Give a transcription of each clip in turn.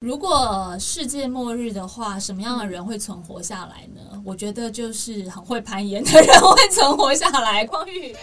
如果世界末日的话，什么样的人会存活下来呢？我觉得就是很会攀岩的人会存活下来。光玉。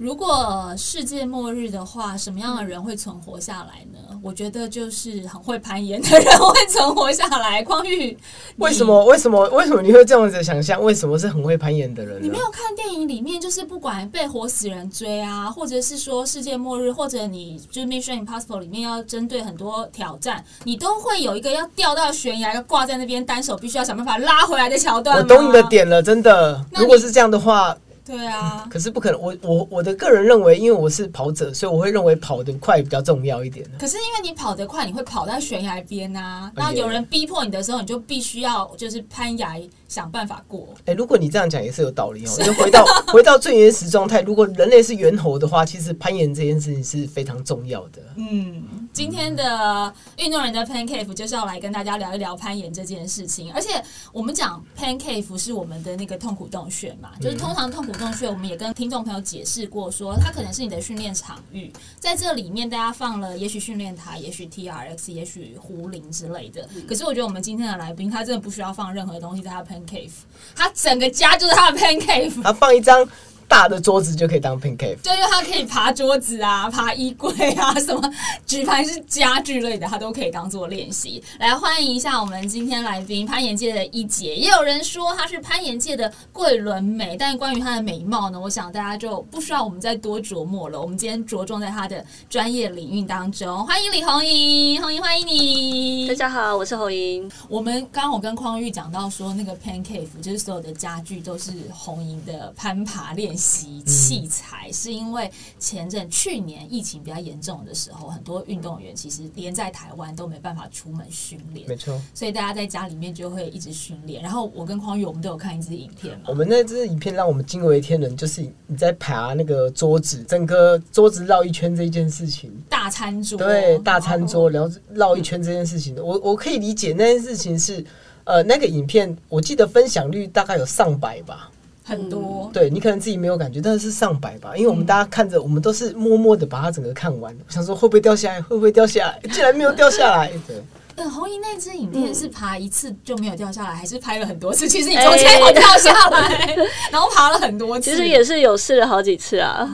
如果世界末日的话，什么样的人会存活下来呢？我觉得就是很会攀岩的人会存活下来。匡玉，为什么？为什么？为什么你会这样子想象？为什么是很会攀岩的人？你没有看电影里面，就是不管被活死人追啊，或者是说世界末日，或者你就是 Mission Impossible 里面要针对很多挑战，你都会有一个要掉到悬崖，要挂在那边，单手必须要想办法拉回来的桥段。我懂你的点了，真的。如果是这样的话。对啊，可是不可能。我我我的个人认为，因为我是跑者，所以我会认为跑得快比较重要一点。可是因为你跑得快，你会跑到悬崖边啊，那有人逼迫你的时候，你就必须要就是攀崖想办法过。哎，如果你这样讲也是有道理哦。就回到回到最原始状态，如果人类是猿猴的话，其实攀岩这件事情是非常重要的。嗯，今天的运动人的 Pan Cave 就是要来跟大家聊一聊攀岩这件事情。而且我们讲 Pan Cave 是我们的那个痛苦洞穴嘛，就是通常痛苦。洞穴，我们也跟听众朋友解释过，说它可能是你的训练场域，在这里面大家放了，也许训练台，也许 T R X，也许壶铃之类的。可是我觉得我们今天的来宾，他真的不需要放任何东西在他 pan cave，他整个家就是他的 pan cave 他放一张。大的桌子就可以当 pin cave，就因为它可以爬桌子啊、爬衣柜啊，什么举牌是家具类的，它都可以当做练习。来欢迎一下我们今天来宾，攀岩界的一姐。也有人说她是攀岩界的桂纶镁，但关于她的美貌呢，我想大家就不需要我们再多琢磨了。我们今天着重在她的专业领域当中。欢迎李红莹，红莹欢迎你。大家好，我是红莹。我们刚刚我跟匡玉讲到说，那个 pan cave 就是所有的家具都是红莹的攀爬练习。习器材是因为前阵去年疫情比较严重的时候，很多运动员其实连在台湾都没办法出门训练，没错，所以大家在家里面就会一直训练。然后我跟匡宇我们都有看一支影片嘛，我们那支影片让我们惊为天人，就是你在爬那个桌子，整个桌子绕一圈这件事情，大餐桌。对大餐桌，然后绕一圈这件事情，我我可以理解那件事情是呃那个影片，我记得分享率大概有上百吧。很多，对你可能自己没有感觉，但是是上百吧，因为我们大家看着，我们都是默默的把它整个看完，想说会不会掉下来，会不会掉下来，竟然没有掉下来。对，呃，红衣那支影片是爬一次就没有掉下来，还是拍了很多次？其实你中间有掉下来，然后爬了很多次，其实也是有试了好几次啊。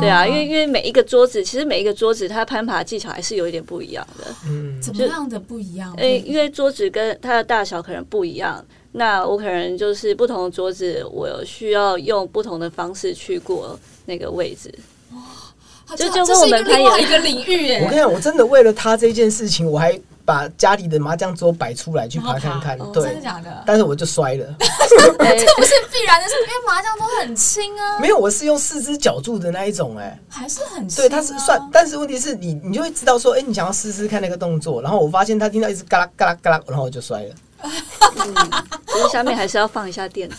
对啊，因为因为每一个桌子，其实每一个桌子它攀爬技巧还是有一点不一样的。嗯，怎么样的不一样？诶，因为桌子跟它的大小可能不一样。那我可能就是不同的桌子，我需要用不同的方式去过那个位置。哇，就就跟我们攀岩一个领域耶！我跟你讲，我真的为了他这件事情，我还把家里的麻将桌摆出来去爬看看。对，真的假的？但是我就摔了。这不是必然的事，因为麻将桌很轻啊。没有，我是用四只脚住的那一种，哎，还是很轻。对，它是算，但是问题是你，你就会知道说，哎，你想要试试看那个动作，然后我发现他听到一直嘎啦嘎啦嘎啦，然后我就摔了。其 实下面还是要放一下垫子，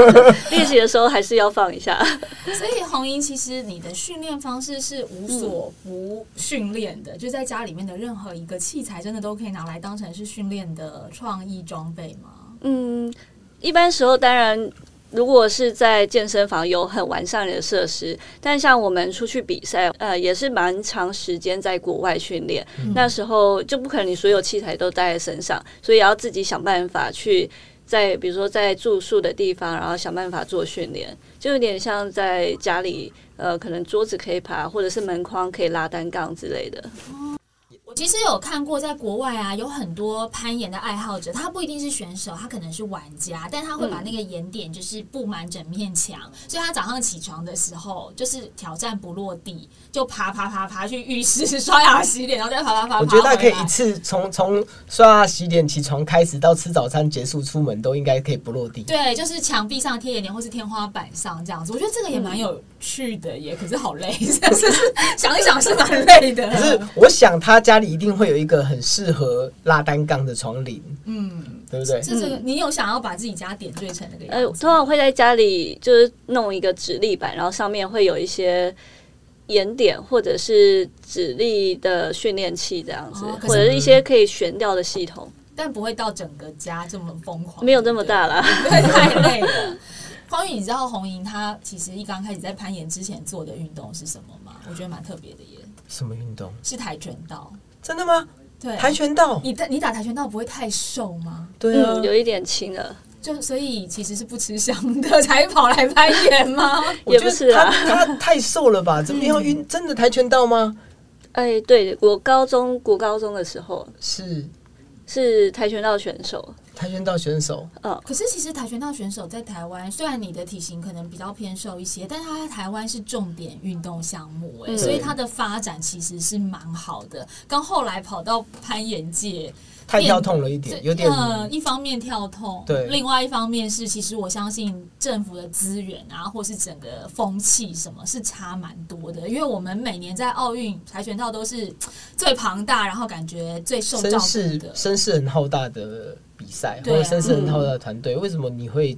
练习的时候还是要放一下。所以红英，其实你的训练方式是无所不训练的，就在家里面的任何一个器材，真的都可以拿来当成是训练的创意装备吗？嗯，一般时候当然。如果是在健身房有很完善的设施，但像我们出去比赛，呃，也是蛮长时间在国外训练，那时候就不可能你所有器材都带在身上，所以要自己想办法去在，比如说在住宿的地方，然后想办法做训练，就有点像在家里，呃，可能桌子可以爬，或者是门框可以拉单杠之类的。其实有看过，在国外啊，有很多攀岩的爱好者，他不一定是选手，他可能是玩家，但他会把那个岩点就是布满整面墙，所以他早上起床的时候就是挑战不落地，就爬爬爬爬去浴室刷牙洗脸，然后再爬爬爬。我觉得他可以一次从从刷牙洗脸起床开始到吃早餐结束出门都应该可以不落地。对，就是墙壁上贴岩点或是天花板上这样子，我觉得这个也蛮有趣的，也可是好累，是 想一想是蛮累的。可是我想他家里。一定会有一个很适合拉单杠的床铃，嗯，对不对？这是你有想要把自己家点缀成那个样子？呃，通常会在家里就是弄一个直立板，然后上面会有一些岩点或者是指力的训练器这样子，或者是一些可以悬吊的系统。但不会到整个家这么疯狂，没有这么大啦。对，太累了。方宇，你知道红莹她其实一刚开始在攀岩之前做的运动是什么吗？我觉得蛮特别的耶，什么运动？是跆拳道。真的吗？对，跆拳道。你打你打跆拳道不会太瘦吗？对啊，有一点轻了。就所以其实是不吃香的才跑来攀岩吗？也不是啊，他太瘦了吧？怎么要晕？真的跆拳道吗？哎，对我高中国高中的时候是是跆拳道选手。跆拳道选手，嗯，可是其实跆拳道选手在台湾，虽然你的体型可能比较偏瘦一些，但是他在台湾是重点运动项目，哎，所以他的发展其实是蛮好的。刚后来跑到攀岩界。太跳痛了一点，有点。呃，一方面跳痛，对；另外一方面是，其实我相信政府的资源啊，或是整个风气，什么是差蛮多的。因为我们每年在奥运跆拳道都是最庞大，然后感觉最受照顾的，声势很浩大的比赛，或者声势很好的团队。为什么你会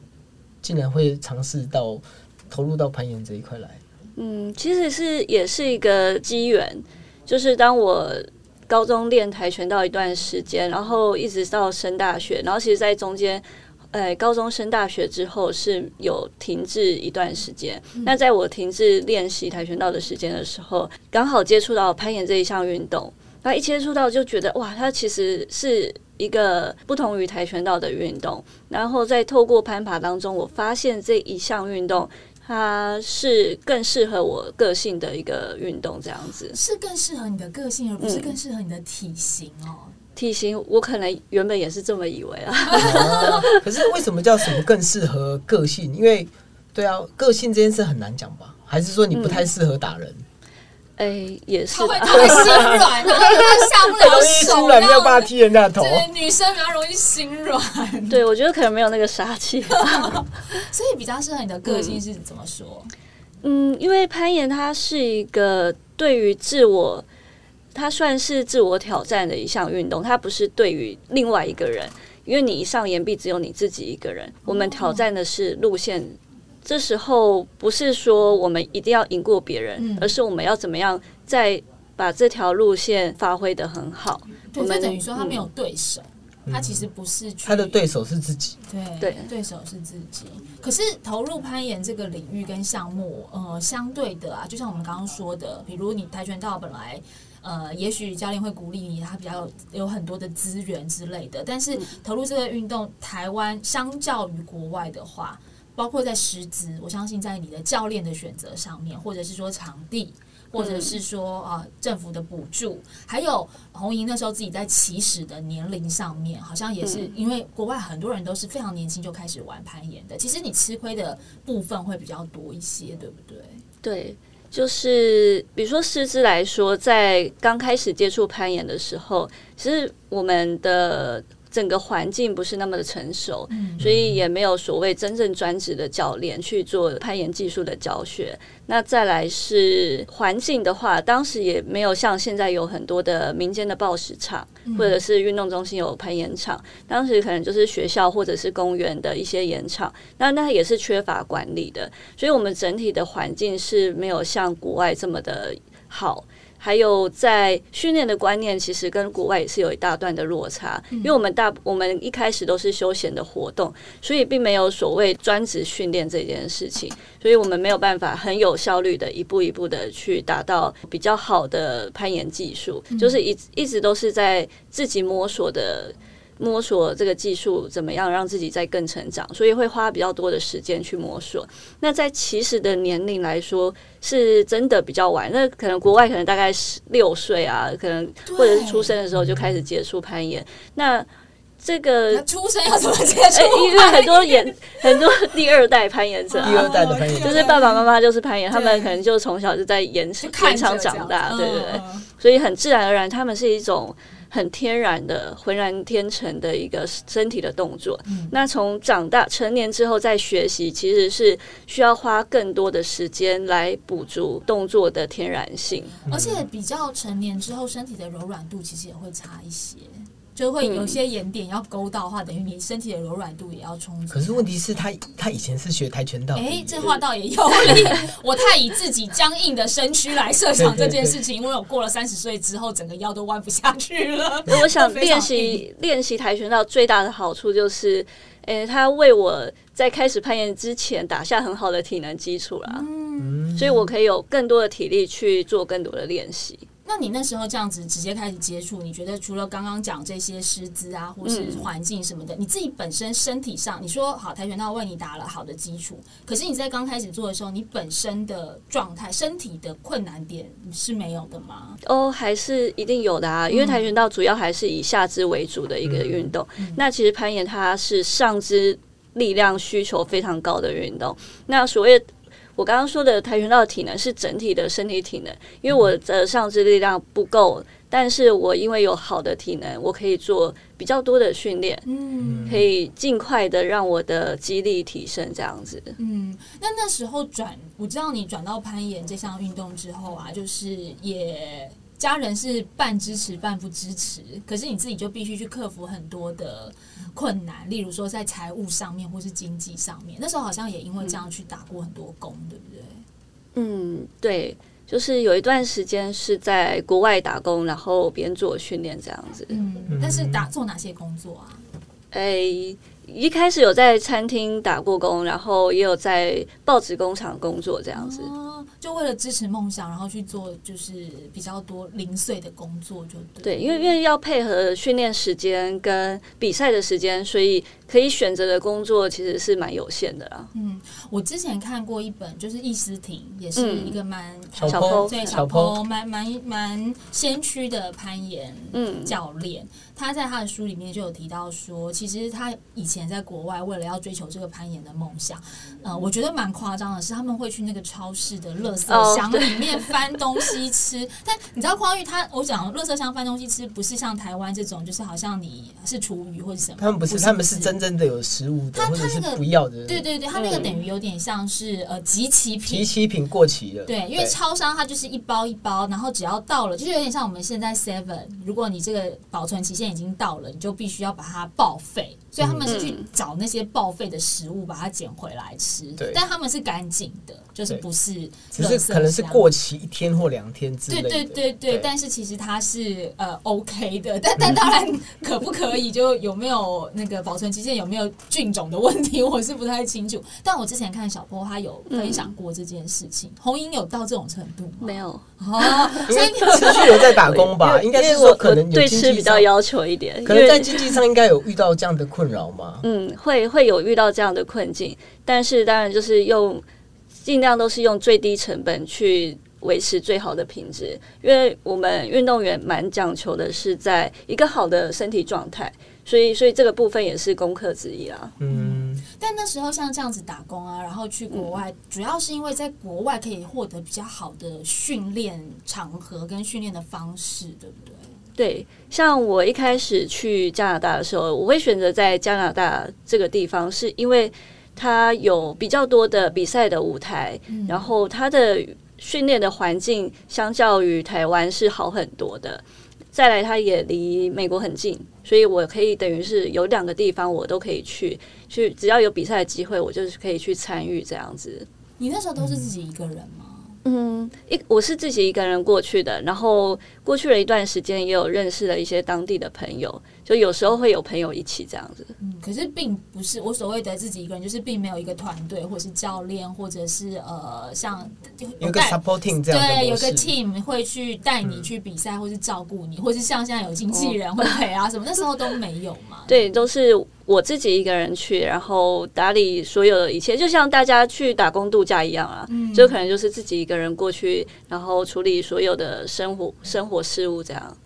竟然会尝试到投入到攀岩这一块来？嗯，其实是也是一个机缘，就是当我。高中练跆拳道一段时间，然后一直到升大学，然后其实，在中间，呃，高中升大学之后是有停滞一段时间。那在我停滞练习跆拳道的时间的时候，刚好接触到攀岩这一项运动，那一接触到就觉得哇，它其实是一个不同于跆拳道的运动。然后在透过攀爬当中，我发现这一项运动。它是更适合我个性的一个运动，这样子是更适合你的个性，而不是更适合你的体型哦。体型我可能原本也是这么以为 啊，可是为什么叫什么更适合个性？因为对啊，个性这件事很难讲吧？还是说你不太适合打人？哎，也是，他会他会心软，然后他下不了手，心软没有办法踢人家头。对，女生比较容易心软。对，我觉得可能没有那个杀气，所以比较适合你的个性是怎么说？嗯，因为攀岩它是一个对于自我，它算是自我挑战的一项运动，它不是对于另外一个人，因为你一上岩壁只有你自己一个人，我们挑战的是路线。这时候不是说我们一定要赢过别人，而是我们要怎么样再把这条路线发挥的很好。我们等于说他没有对手，他其实不是他的对手是自己。对对，对手是自己。可是投入攀岩这个领域跟项目，呃，相对的啊，就像我们刚刚说的，比如你跆拳道本来，呃，也许教练会鼓励你，他比较有很多的资源之类的。但是投入这个运动，台湾相较于国外的话。包括在师资，我相信在你的教练的选择上面，或者是说场地，或者是说啊政府的补助，还有红莹那时候自己在起始的年龄上面，好像也是因为国外很多人都是非常年轻就开始玩攀岩的，其实你吃亏的部分会比较多一些，对不对？对，就是比如说师资来说，在刚开始接触攀岩的时候，其实我们的。整个环境不是那么的成熟，所以也没有所谓真正专职的教练去做攀岩技术的教学。那再来是环境的话，当时也没有像现在有很多的民间的报时场，或者是运动中心有攀岩场。当时可能就是学校或者是公园的一些岩场，那那也是缺乏管理的，所以我们整体的环境是没有像国外这么的好。还有在训练的观念，其实跟国外也是有一大段的落差。因为我们大我们一开始都是休闲的活动，所以并没有所谓专职训练这件事情，所以我们没有办法很有效率的一步一步的去达到比较好的攀岩技术，就是一一直都是在自己摸索的。摸索这个技术怎么样让自己再更成长，所以会花比较多的时间去摸索。那在其实的年龄来说，是真的比较晚。那可能国外可能大概十六岁啊，可能或者是出生的时候就开始接触攀岩。那这个出生要怎么接触？因为很多演很多第二代攀岩者，第二代的攀岩就是爸爸妈妈就是攀岩，他们可能就从小就在岩岩场长大，对对对，所以很自然而然，他们是一种。很天然的浑然天成的一个身体的动作，那从长大成年之后再学习，其实是需要花更多的时间来补足动作的天然性，而且比较成年之后，身体的柔软度其实也会差一些。就会有些眼点要勾到的话，等于你身体的柔软度也要充足。可是问题是他他以前是学跆拳道的，哎，这话倒也有理。我太以自己僵硬的身躯来设想这件事情，因为我过了三十岁之后，整个腰都弯不下去了。我想练习练习跆拳道最大的好处就是，诶、他为我在开始攀岩之前打下很好的体能基础啦，嗯，所以我可以有更多的体力去做更多的练习。那你那时候这样子直接开始接触，你觉得除了刚刚讲这些师资啊，或是嗯环境什么的，你自己本身身体上，你说好跆拳道为你打了好的基础，可是你在刚开始做的时候，你本身的状态、身体的困难点是没有的吗？哦，还是一定有的啊，因为跆拳道主要还是以下肢为主的一个运动。那其实攀岩它是上肢力量需求非常高的运动。那所谓我刚刚说的跆拳道体能是整体的身体体能，因为我的上肢力量不够，但是我因为有好的体能，我可以做比较多的训练，嗯可以尽快的让我的肌力提升，这样子。嗯，那那时候转，我知道你转到攀岩这项运动之后啊，就是也家人是半支持半不支持，可是你自己就必须去克服很多的困难，例如说在财务上面或是经济上面。那时候好像也因为这样去打过很多工，对不对？嗯，对，就是有一段时间是在国外打工，然后边做训练这样子。嗯，但是打做哪些工作啊？诶、一开始有在餐厅打过工，然后也有在报纸工厂工作这样子。哦，就为了支持梦想，然后去做就是比较多零碎的工作，就对。对，因为因为要配合训练时间跟比赛的时间，所以可以选择的工作其实是蛮有限的啦。嗯，我之前看过一本，就是易思婷，也是嗯一个蛮小小坡对小小坡坡蛮蛮蛮先驱的攀岩嗯教练。他在他的书里面就有提到说，其实他以前在国外为了要追求这个攀岩的梦想，呃，我觉得蛮夸张的是，他们会去那个超市的垃圾哦对箱里面翻东西吃。但你知道匡玉他，我讲垃圾箱翻东西吃，不是像台湾这种，就是好像你是厨余或者什么，他们不是，他们是真正的有食物的，他或者是他那个不要的，对对对，它那个嗯等于有点像是呃集齐品。集。齐品过期了，对，因为超商它就是一包一包，然后只要到了，就是有点像我们现在 Seven，如果你这个保存期限已经到了，你就必须要把它报废，所以他们是去嗯找那些报废的食物，把它捡回来吃。对。但他们是干净的，就是不是只是可能是过期一天或两天之类对的，对对对，但是其实它是呃 OK 的，但但当然可不可以就有没有那个保存期限有没有菌种的问题，我是不太清楚。但我之前看小波他有分享过这件事情，红英有到这种程度吗？没有，哦，所以你持续 有在打工吧，应该是说可能对经济上，吃比较要求一点，可能在经济上应该有遇到这样的困扰吗。嗯，会会有遇到这样的困境，但是当然就是用尽量都是用最低成本去维持最好的品质，因为我们运动员蛮讲求的是在一个好的身体状态，所以所以这个部分也是功课之一啦。嗯，但那时候像这样子打工啊，然后去国外，嗯主要是因为在国外可以获得比较好的训练场合跟训练的方式，对不对？对，像我一开始去加拿大的时候，我会选择在加拿大这个地方，是因为它有比较多的比赛的舞台，然后它的训练的环境相较于台湾是好很多的。再来，它也离美国很近，所以我可以等于是有两个地方我都可以去，去只要有比赛的机会，我就是可以去参与这样子。你那时候都是自己一个人吗？嗯，一我是自己一个人过去的，然后过去了一段时间，也有认识了一些当地的朋友，就有时候会有朋友一起这样子。嗯，可是并不是我所谓的自己一个人，就是并没有一个团队，或是教练，或者是呃，像有一个 supporting 这样对，有个 team 会去带你去比赛，或是照顾你，或是像现在有经纪人会陪啊什么，那时候都没有嘛。对，都是我自己一个人去，然后打理所有的一切，就像大家去打工度假一样啊，嗯就可能就是自己一个人过去，然后处理所有的生活生活事务这样。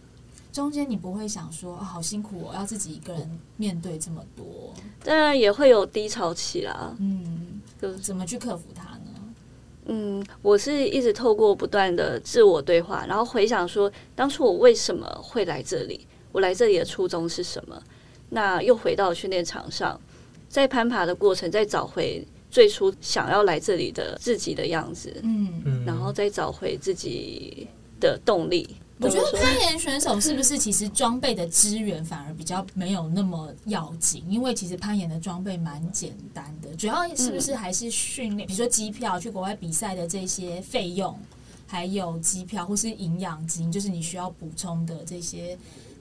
中间你不会想说啊，好辛苦哦，要自己一个人面对这么多，当然也会有低潮期啦，嗯，就怎么去克服它呢？嗯，我是一直透过不断的自我对话，然后回想说，当初我为什么会来这里？我来这里的初衷是什么？那又回到训练场上，在攀爬的过程，再找回最初想要来这里的自己的样子，嗯，嗯然后再找回自己的动力。我觉得攀岩选手是不是其实装备的资源反而比较没有那么要紧？因为其实攀岩的装备蛮简单的，主要是不是还是训练，比如说机票去国外比赛的这些费用，还有机票或是营养金，就是你需要补充的这些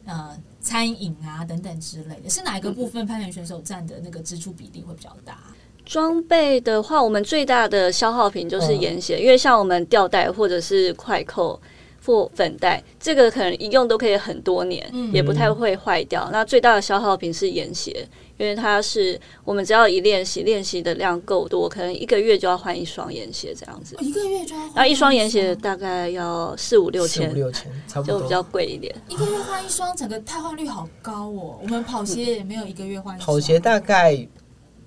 呃餐饮啊等等之类的，是哪一个部分攀岩选手占的那个支出比例会比较大？装备的话，我们最大的消耗品就是嗯盐鞋，因为像我们吊带或者是快扣或粉袋，这个可能一用都可以很多年，嗯也不太会坏掉。那最大的消耗品是盐鞋，因为它是我们只要一练习，练习的量够多，可能一个月就要换一双盐鞋这样子。一个月就要换然后一双盐鞋大概要四五六千四五，六千，差不多就比较贵一点。一个月换一双，整个汰换率好高哦。我们跑鞋也没有一个月换一双，跑鞋大概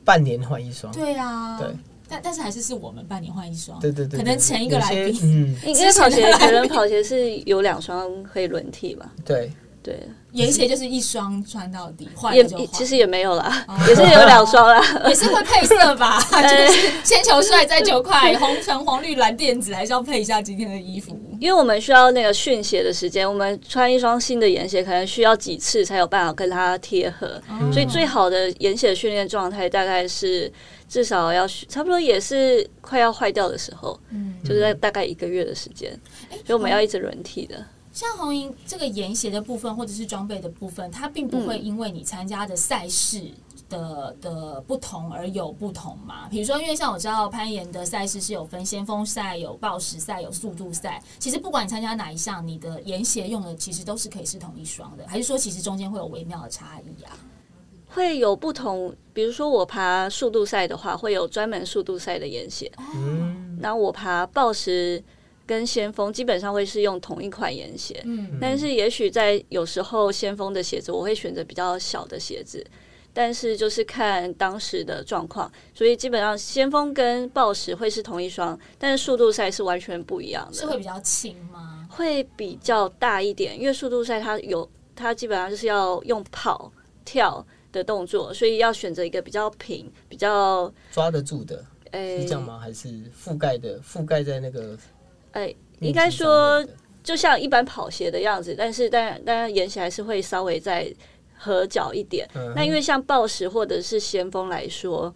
半年换一双。对啊，对，但但是还是是我们半年换一双，对对对，可能前一个有来宾。嗯，因为跑鞋可能跑鞋是有两双可以轮替吧，对，对，盐鞋就是一双穿到底，换也。其实也没有啦，哦。也是有两双啦。也是会配色吧，就是先求帅再求快，红橙黄绿蓝靛紫，还是要配一下今天的衣服。因为我们需要那个训鞋的时间，我们穿一双新的岩鞋可能需要几次才有办法跟它贴合，哦。所以最好的岩鞋训练状态大概是至少要差不多也是快要坏掉的时候，嗯，就是在大概一个月的时间，所以我们要一直轮替的。像红银这个盐鞋的部分或者是装备的部分，它并不会因为你参加的赛事的的不同而有不同嘛？比如说，因为像我知道攀岩的赛事是有分先锋赛、有报时赛、有速度赛。其实不管你参加哪一项，你的盐鞋用的其实都是可以是同一双的，还是说其实中间会有微妙的差异啊？会有不同，比如说我爬速度赛的话，会有专门速度赛的岩鞋，嗯，然后我爬暴时跟先锋基本上会是用同一款岩鞋，嗯。但是也许在有时候先锋的鞋子，我会选择比较小的鞋子，但是就是看当时的状况，所以基本上先锋跟暴时会是同一双，但是速度赛是完全不一样的，是会比较轻吗？会比较大一点，因为速度赛它有它基本上就是要用跑跳的动作，所以要选择一个比较平、比较抓得住的，哎、是这样吗？还是覆盖的覆盖在那个诶、面积应该说就像一般跑鞋的样子，但是当然当然沿起来是会稍微再合脚一点。嗯那因为像暴食或者是先锋来说，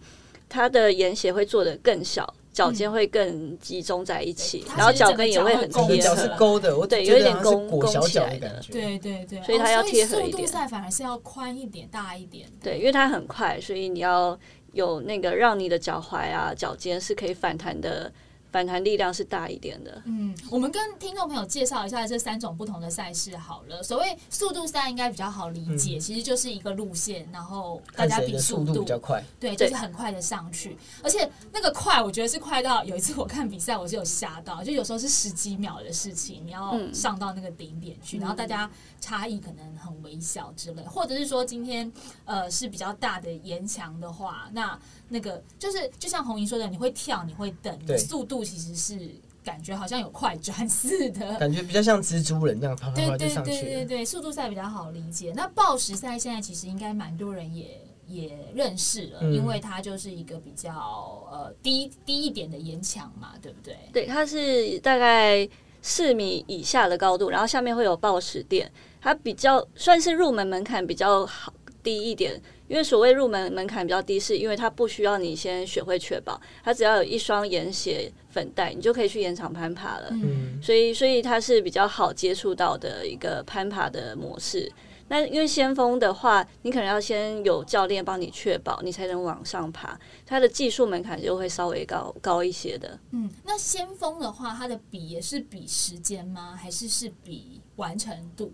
它的沿鞋会做的更小，脚尖会更集中在一起，它然后脚跟也会很贴脚是合。勾的，我对有一点好像是弓裹小脚弓起来的的感觉。对对对，所以它要贴合一点赛反而是要宽一点、大一点。对，因为它很快，所以你要有那个让你的脚踝啊、脚尖是可以反弹的，反弹力量是大一点的。嗯，我们跟听众朋友介绍一下这三种不同的赛事好了。所谓速度赛应该比较好理解，其实就是一个路线，然后大家比速度比较快，对，就是很快的上去，而且那个快，我觉得是快到有一次我看比赛，我是有吓到，就有时候是十几秒的事情，你要嗯上到那个顶点去，然后大家差异可能很微小之类，或者是说今天呃是比较大的岩墙的话，那那个就是就像红莹说的，你会跳，你会等，你的速度其实是感觉好像有快转似的。感觉比较像蜘蛛人那样啪啪啪就对对对上去了。对对，速度赛比较好理解。那报时赛现在其实应该蛮多人也也认识了，嗯因为它就是一个比较呃低低一点的岩墙嘛，对不对？对，它是大概四米以下的高度，然后下面会有报时垫，它比较算是入门门槛比较好低一点。因为所谓入门门槛比较低，是因为它不需要你先学会确保，它只要有一双岩鞋粉带，你就可以去岩场攀爬了。嗯，所以，所以它是比较好接触到的一个攀爬的模式。那因为先锋的话，你可能要先有教练帮你确保，你才能往上爬，它的技术门槛就会稍微高高一些的。嗯，那先锋的话，它的比也是比时间吗？还是是比完成度？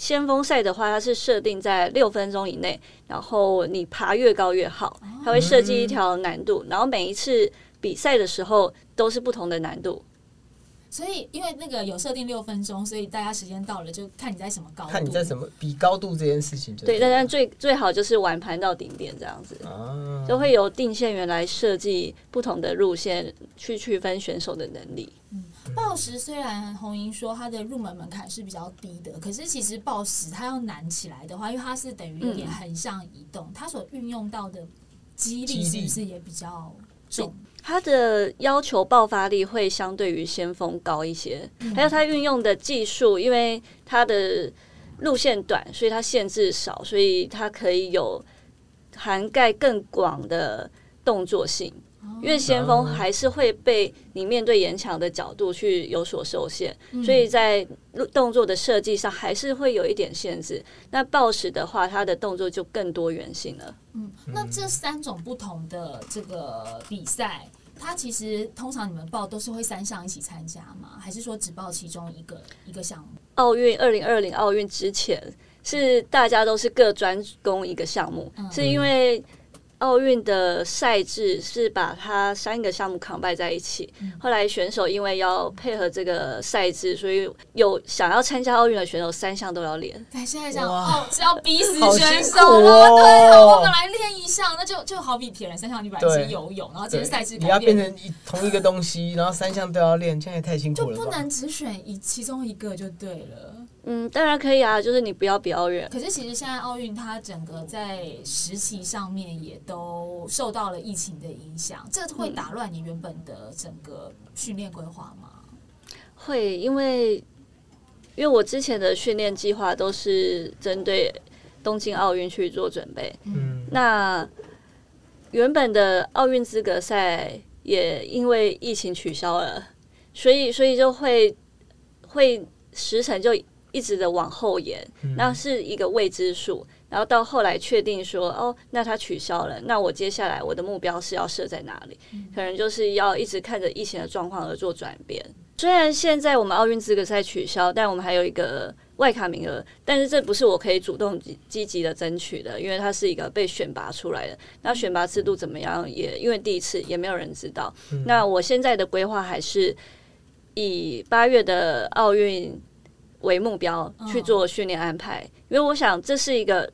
先锋赛的话，它是设定在六分钟以内，然后你爬越高越好，它会设计一条难度，然后每一次比赛的时候都是不同的难度。所以因为那个有设定六分钟，所以大家时间到了就看你在什么高度，看你在什么比高度这件事情就对，了但但最最好就是玩盘到顶点这样子。啊，就会由定线员来设计不同的路线，去区分选手的能力。报时虽然红莹说它的入门门槛是比较低的，可是其实暴食它要难起来的话，因为它是等于有点嗯横向移动，它所运用到的肌力肌力是不是也比较重？它的要求爆发力会相对于先锋高一些，还有它运用的技术，因为它的路线短，所以它限制少，所以它可以有涵盖更广的动作性。因为先锋还是会被你面对岩墙的角度去有所受限，所以在动作的设计上还是会有一点限制。那暴食的话，它的动作就更多元性了。嗯，那这三种不同的这个比赛，它其实通常你们报都是会三项一起参加吗？还是说只报其中一个一个项目？奥运二零二零奥运之前是大家都是各专攻一个项目，是因为。奥运的赛制是把它三个项目扛败在一起。后来选手因为要配合这个赛制，所以有想要参加奥运的选手三项都要练。但，现在讲哦是要逼死选手了。对，我们来练一项，那就就好比铁人三项，你本来是游泳，然后这个赛制你要变成一同一个东西，然后三项都要练，这样也太辛苦了。就不能只选一其中一个就对了。嗯，当然可以啊，就是你不要比奥运。可是其实现在奥运它整个在时期上面也都受到了疫情的影响，这会打乱你原本的整个训练规划吗？会，因为因为我之前的训练计划都是针对东京奥运去做准备。嗯，那原本的奥运资格赛也因为疫情取消了，所以所以就会会时程就。一直的往后延，那是一个未知数。然后到后来确定说，哦，那它取消了，那我接下来我的目标是要设在哪里？可能就是要一直看着疫情的状况而做转变。虽然现在我们奥运资格赛取消，但我们还有一个外卡名额，但是这不是我可以主动积极的争取的，因为它是一个被选拔出来的。那选拔制度怎么样？也因为第一次也没有人知道。那我现在的规划还是以八月的奥运。为目标去做训练安排，因为我想这是一个，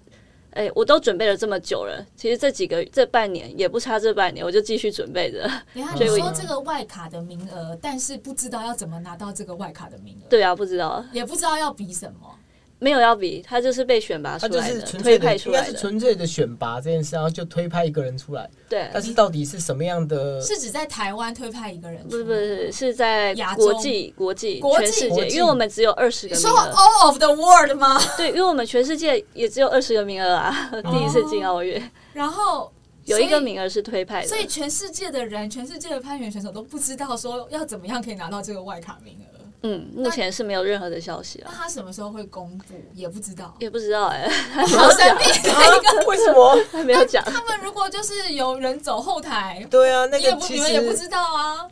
哎，我都准备了这么久了，其实这几个这半年也不差这半年，我就继续准备着。你看，你说这个外卡的名额，但是不知道要怎么拿到这个外卡的名额。对啊，不知道，也不知道要比什么。没有要比，他就是被选拔出来的，推派出来的，应该是纯粹的选拔这件事，然后就推派一个人出来。对，但是到底是什么样的？是指在台湾推派一个人？不是不是，是在国际国际全世界，因为我们只有二十个名额。说 all of the world 吗？对，因为我们全世界也只有二十个名额啊，第一次进奥运。然后有一个名额是推派的，所以全世界的人，全世界的攀岩选手都不知道说要怎么样可以拿到这个外卡名额。嗯，目前是没有任何的消息了。那他什么时候会公布？也不知道，也不知道哎，好神秘的一个，为什么还没有讲？他们如果就是有人走后台，对啊，那个你们也不知道啊。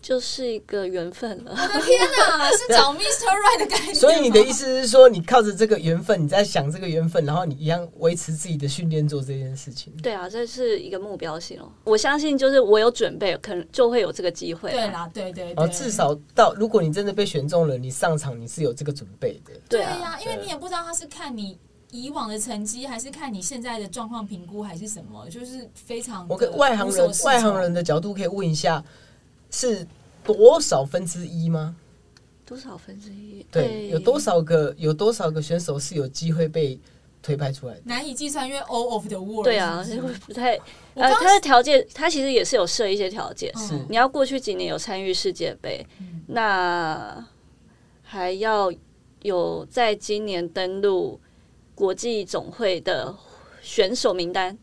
就是一个缘分了。我的天哪，是找 Mr. Right 的感觉。所以你的意思是说，你靠着这个缘分，你在想这个缘分，然后你一样维持自己的训练做这件事情。对啊，这是一个目标性哦。我相信，就是我有准备，可能就会有这个机会。对啦，对对。然后至少到，如果你真的被选中了，你上场你是有这个准备的。对呀，因为你也不知道他是看你以往的成绩，还是看你现在的状况评估，还是什么，就是非常。我跟外行人外行人的角度可以问一下，是。多少分之一吗？多少分之一？对，有多少个有多少个选手是有机会被推派出来的？难以计算，因为 all of the world。对啊，不太呃，他的条件，他其实也是有设一些条件，是你要过去几年有参与世界杯，那还要有在今年登陆国际总会的选手名单。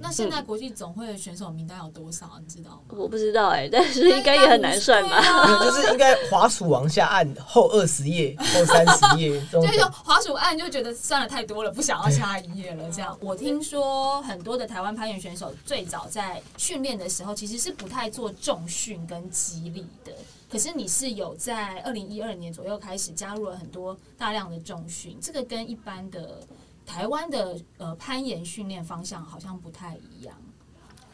那现在国际总会的选手名单有多少？你知道吗？我不知道哎，但是应该也很难算吧？就是应该滑鼠往下按后二十页、后三十页，就是滑鼠按就觉得算了太多了，不想要下一页了。这样，我听说很多的台湾攀岩选手最早在训练的时候其实是不太做重训跟激励的，可是你是有在二零一二年左右开始加入了很多大量的重训，这个跟一般的。台湾的呃攀岩训练方向好像不太一样。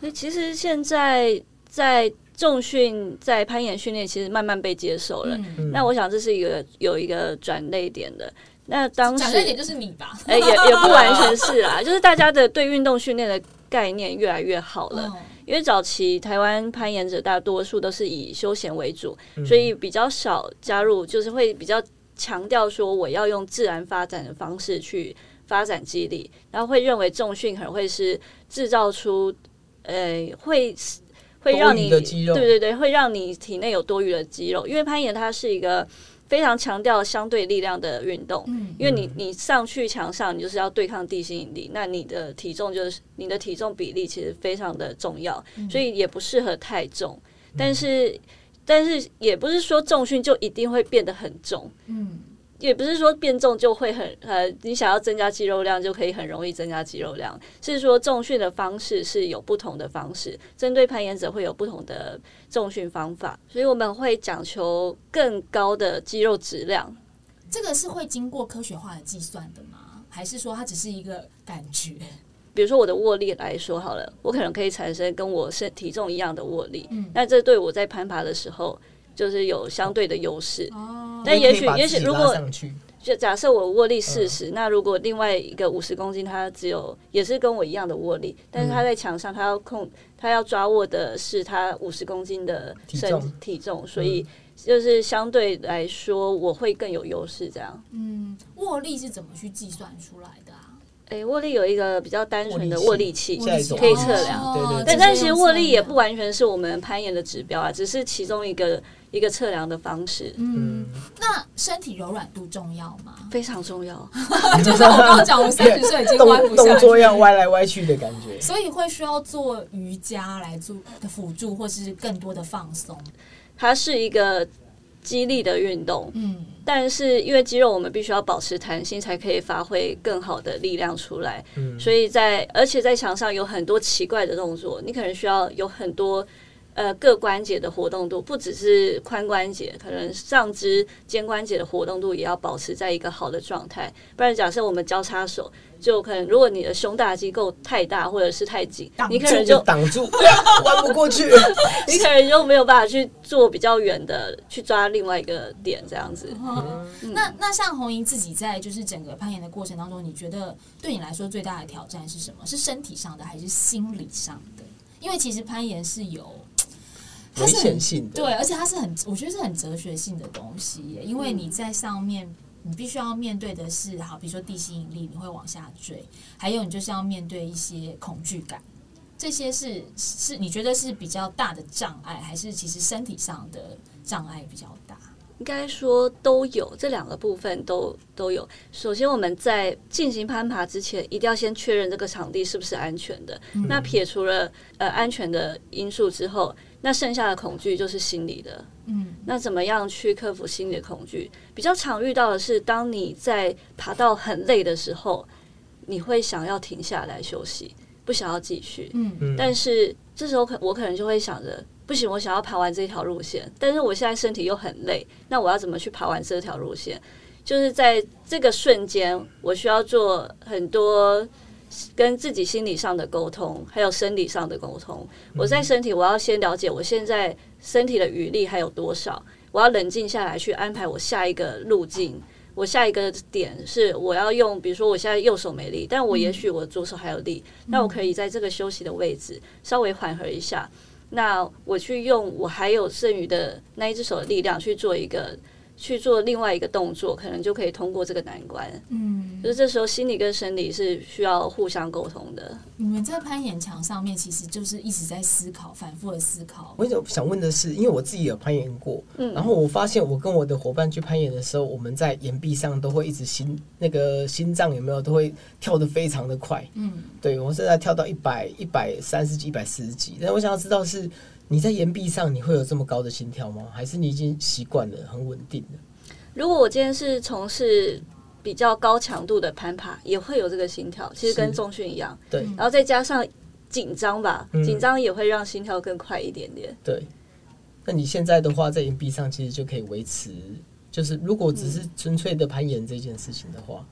那其实现在在重训在攀岩训练其实慢慢被接受了。那我想这是一个有一个转类点的。那当时转类点就是你吧？哎，也也不完全是啦，就是大家的对运动训练的概念越来越好了。因为早期台湾攀岩者大多数都是以休闲为主，所以比较少加入，就是会比较强调说我要用自然发展的方式去。发展激励，然后会认为重训可能会是制造出，呃，会会让你对对对，会让你体内有多余的肌肉，因为攀岩它是一个非常强调相对力量的运动。嗯。因为你你上去墙上，你就是要对抗地心引力，那你的体重就是你的体重比例其实非常的重要，所以也不适合太重。但是但是也不是说重训就一定会变得很重，嗯也不是说变重就会很呃，你想要增加肌肉量就可以很容易增加肌肉量，是说重训的方式是有不同的方式，针对攀岩者会有不同的重训方法，所以我们会讲求更高的肌肉质量。这个是会经过科学化的计算的吗？还是说它只是一个感觉？比如说我的握力来说好了，我可能可以产生跟我身体重一样的握力，嗯那这对我在攀爬的时候就是有相对的优势。哦，但也许也许如果就假设我握力嗯。四十、那如果另外一个五十公斤，他只有也是跟我一样的握力，但是他在墙上，他要控，他要抓握的是他五十公斤的身体重所以就是相对来说我会更有优势。这样，嗯，握力是怎么去计算出来的啊？诶、握力有一个比较单纯的握握力器，可以测量。哦对对对。但但其实握力也不完全是我们攀岩的指标啊，只是其中一个一个测量的方式，嗯，那身体柔软度重要吗？非常重要。就是我刚刚讲，我三十岁已经弯动不下去，动作要歪来歪去的感觉。所以会需要做瑜伽来做辅助，或是更多的放松。它是一个激励的运动，嗯但是因为肌肉我们必须要保持弹性，才可以发挥更好的力量出来。嗯，所以在而且在墙上有很多奇怪的动作，你可能需要有很多呃各关节的活动度，不只是髋关节，可能上肢肩关节的活动度也要保持在一个好的状态。不然假设我们交叉手，就可能如果你的胸大肌够太大或者是太紧，你可能就就挡住，弯不过去。你可能就没有办法去做比较远的去抓另外一个点这样子。那那像红莹自己在就是整个攀岩的过程当中，你觉得对你来说最大的挑战是什么？是身体上的还是心理上的？因为其实攀岩是有它危是很险性的，对，而且它是很，我觉得是很哲学性的东西耶，因为你在上面，你必须要面对的是，好，比如说地心引力，你会往下坠，还有你就是要面对一些恐惧感，这些是是你觉得是比较大的障碍，还是其实身体上的障碍比较大？应该说都有，这两个部分都都有。首先，我们在进行攀爬之前，一定要先确认这个场地是不是安全的。那撇除了呃安全的因素之后，那剩下的恐惧就是心理的。嗯那怎么样去克服心理的恐惧？比较常遇到的是，当你在爬到很累的时候，你会想要停下来休息，不想要继续。嗯嗯但是这时候可我可能就会想着，不行，我想要爬完这条路线，但是我现在身体又很累，那我要怎么去爬完这条路线？就是在这个瞬间，我需要做很多跟自己心理上的沟通，还有生理上的沟通。我在身体，我要先了解我现在身体的余力还有多少，我要冷静下来去安排我下一个路径。我下一个点是我要用，比如说我现在右手没力，但我也许我左手还有力，那我可以在这个休息的位置稍微缓和一下。那我去用我还有剩余的那一只手的力量去做一个去做另外一个动作，可能就可以通过这个难关。嗯，就是这时候心理跟生理是需要互相沟通的。你们在攀岩墙上面，其实就是一直在思考，反复的思考。我想想问的是，因为我自己有攀岩过，嗯然后我发现我跟我的伙伴去攀岩的时候，我们在岩壁上都会一直心那个心脏有没有都会跳得非常的快，嗯，对我现在跳到一百一百三十几、一百四十几，但我想要知道是你在岩壁上你会有这么高的心跳吗？还是你已经习惯了，很稳定了？如果我今天是从事比较高强度的攀爬，也会有这个心跳，其实跟是重训一样。对然后再加上紧张吧，嗯紧张也会让心跳更快一点点。对。那你现在的话，在岩壁上其实就可以维持，就是如果只是纯粹的攀岩这件事情的话，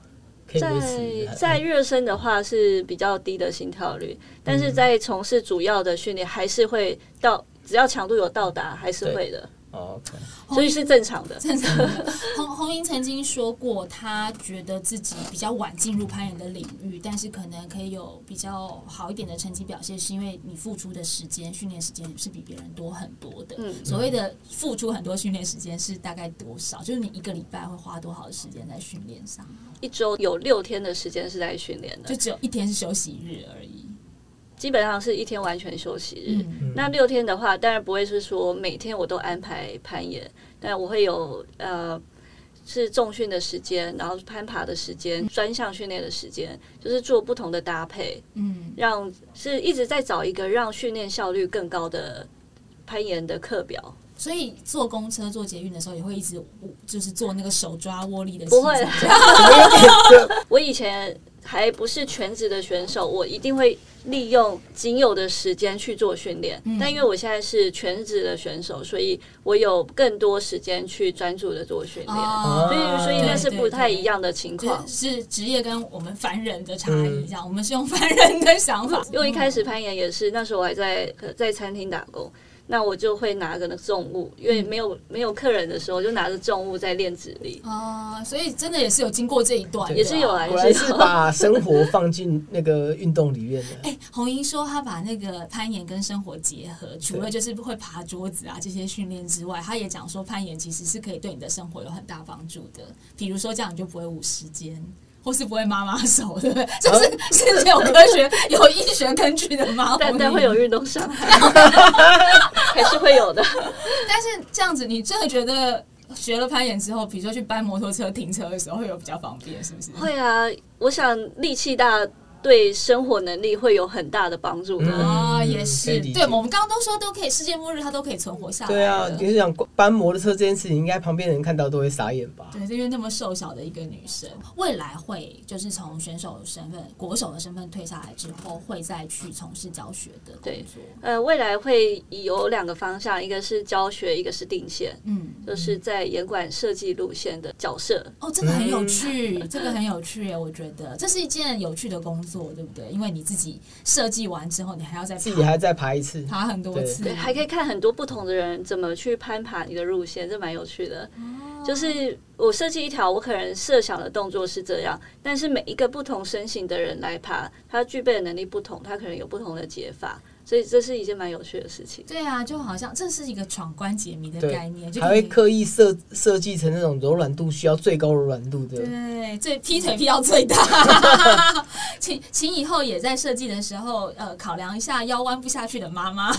可以维持在热身的话是比较低的心跳率，但是在从事主要的训练还是会到，只要强度有到达，还是会的，哦 OK，所以是正常的。正常的。红红英曾经说过，她觉得自己比较晚进入攀岩的领域，但是可能可以有比较好一点的成绩表现，是因为你付出的时间、训练时间是比别人多很多的。嗯所谓的付出很多训练时间是大概多少？就是你一个礼拜会花多少的时间在训练上？一周有六天的时间是在训练的就，只有一天是休息日而已。基本上是一天完全休息日。嗯。那六天的话，当然不会是说每天我都安排攀岩，但我会有呃是重训的时间，然后攀爬的时间，专项训练的时间，就是做不同的搭配，嗯，让是一直在找一个让训练效率更高的攀岩的课表。所以坐公车、坐捷运的时候，也会一直就是做那个手抓握力的不会。我以前还不是全职的选手，我一定会利用仅有的时间去做训练。但因为我现在是全职的选手，所以我有更多时间去专注的做训练。哦所以，所以那是不太一样的情况。是职业跟我们凡人的差异，这样、我们是用 凡人的想法。因为一开始攀岩也是，那时候我还在呃在餐厅打工，那我就会拿个那重物，因为没有没有客人的时候，就拿着重物在练指力。哦、所以真的也是有经过这一段也是有啊果然是把生活放进那个运动里面的。哎，红英说他把那个攀岩跟生活结合，除了就是会爬桌子啊这些训练之外，他也讲说攀岩其实是可以对你的生活有很大帮助的。比如说这样你就不会误时间。或是不会妈妈手，对不对？这是是有科学、有医学根据的吗？但但会有运动伤害，还是会有的。但是这样子，你真的觉得学了攀岩之后，比如说去搬摩托车停车的时候，会有比较方便，是不是？会啊，我想力气大对生活能力会有很大的帮助的。嗯哦，也是，对，我们刚刚都说都可以，世界末日它都可以存活下来。对啊，你是想搬摩托车这件事情，应该旁边人看到都会傻眼吧？对，因为那么瘦小的一个女生，未来会就是从选手的身份、国手的身份退下来之后，会再去从事教学的工作。呃，未来会有两个方向，一个是教学，一个是定线，嗯，就是在严管设计路线的角色。哦，这个很有趣，这个很有趣耶，我觉得这是一件有趣的工作，对不对？因为你自己设计完之后，你还要再自己还要再爬一次，爬很多次，对，还可以看很多不同的人怎么去攀爬你的路线，这蛮有趣的。就是我设计一条，我可能设想的动作是这样，但是每一个不同身形的人来爬，他具备的能力不同，他可能有不同的解法，所以这是一件蛮有趣的事情。对啊，就好像这是一个闯关解谜的概念，就还会刻意设设计成那种柔软度需要最高柔软度的。对，最劈腿劈到最大，请请以后也在设计的时候，呃，考量一下腰弯不下去的妈妈，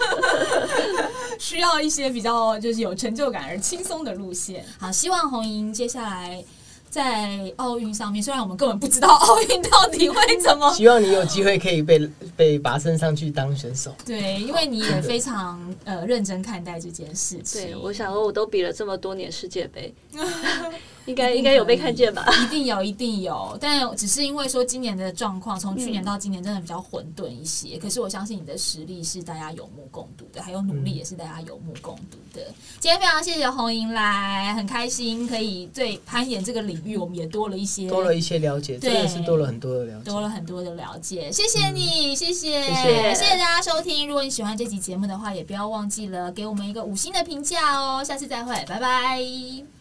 需要一些比较就是有成就感而轻松的路线。好，希望红莹接下来。在奥运上面，虽然我们根本不知道奥运到底会怎么 希望你有机会可以被被拔升上去当选手。对，因为你也非常呃认真看待这件事情。对，我想说我都比了这么多年世界杯，应该应该有被看见吧？一定有，一定有，但只是因为说今年的状况，从去年到今年真的比较混沌一些。可是我相信你的实力是大家有目共睹的，还有努力也是大家有目共睹的。今天非常谢谢红莹来，很开心可以对攀岩这个领域，我们也多了一些，多了一些了解，对真的是多了很多的了解。多了很多的了解，谢谢你，谢谢，谢谢大家收听。如果你喜欢这集节目的话，也不要忘记了给我们一个五星的评价哦。下次再会，拜拜。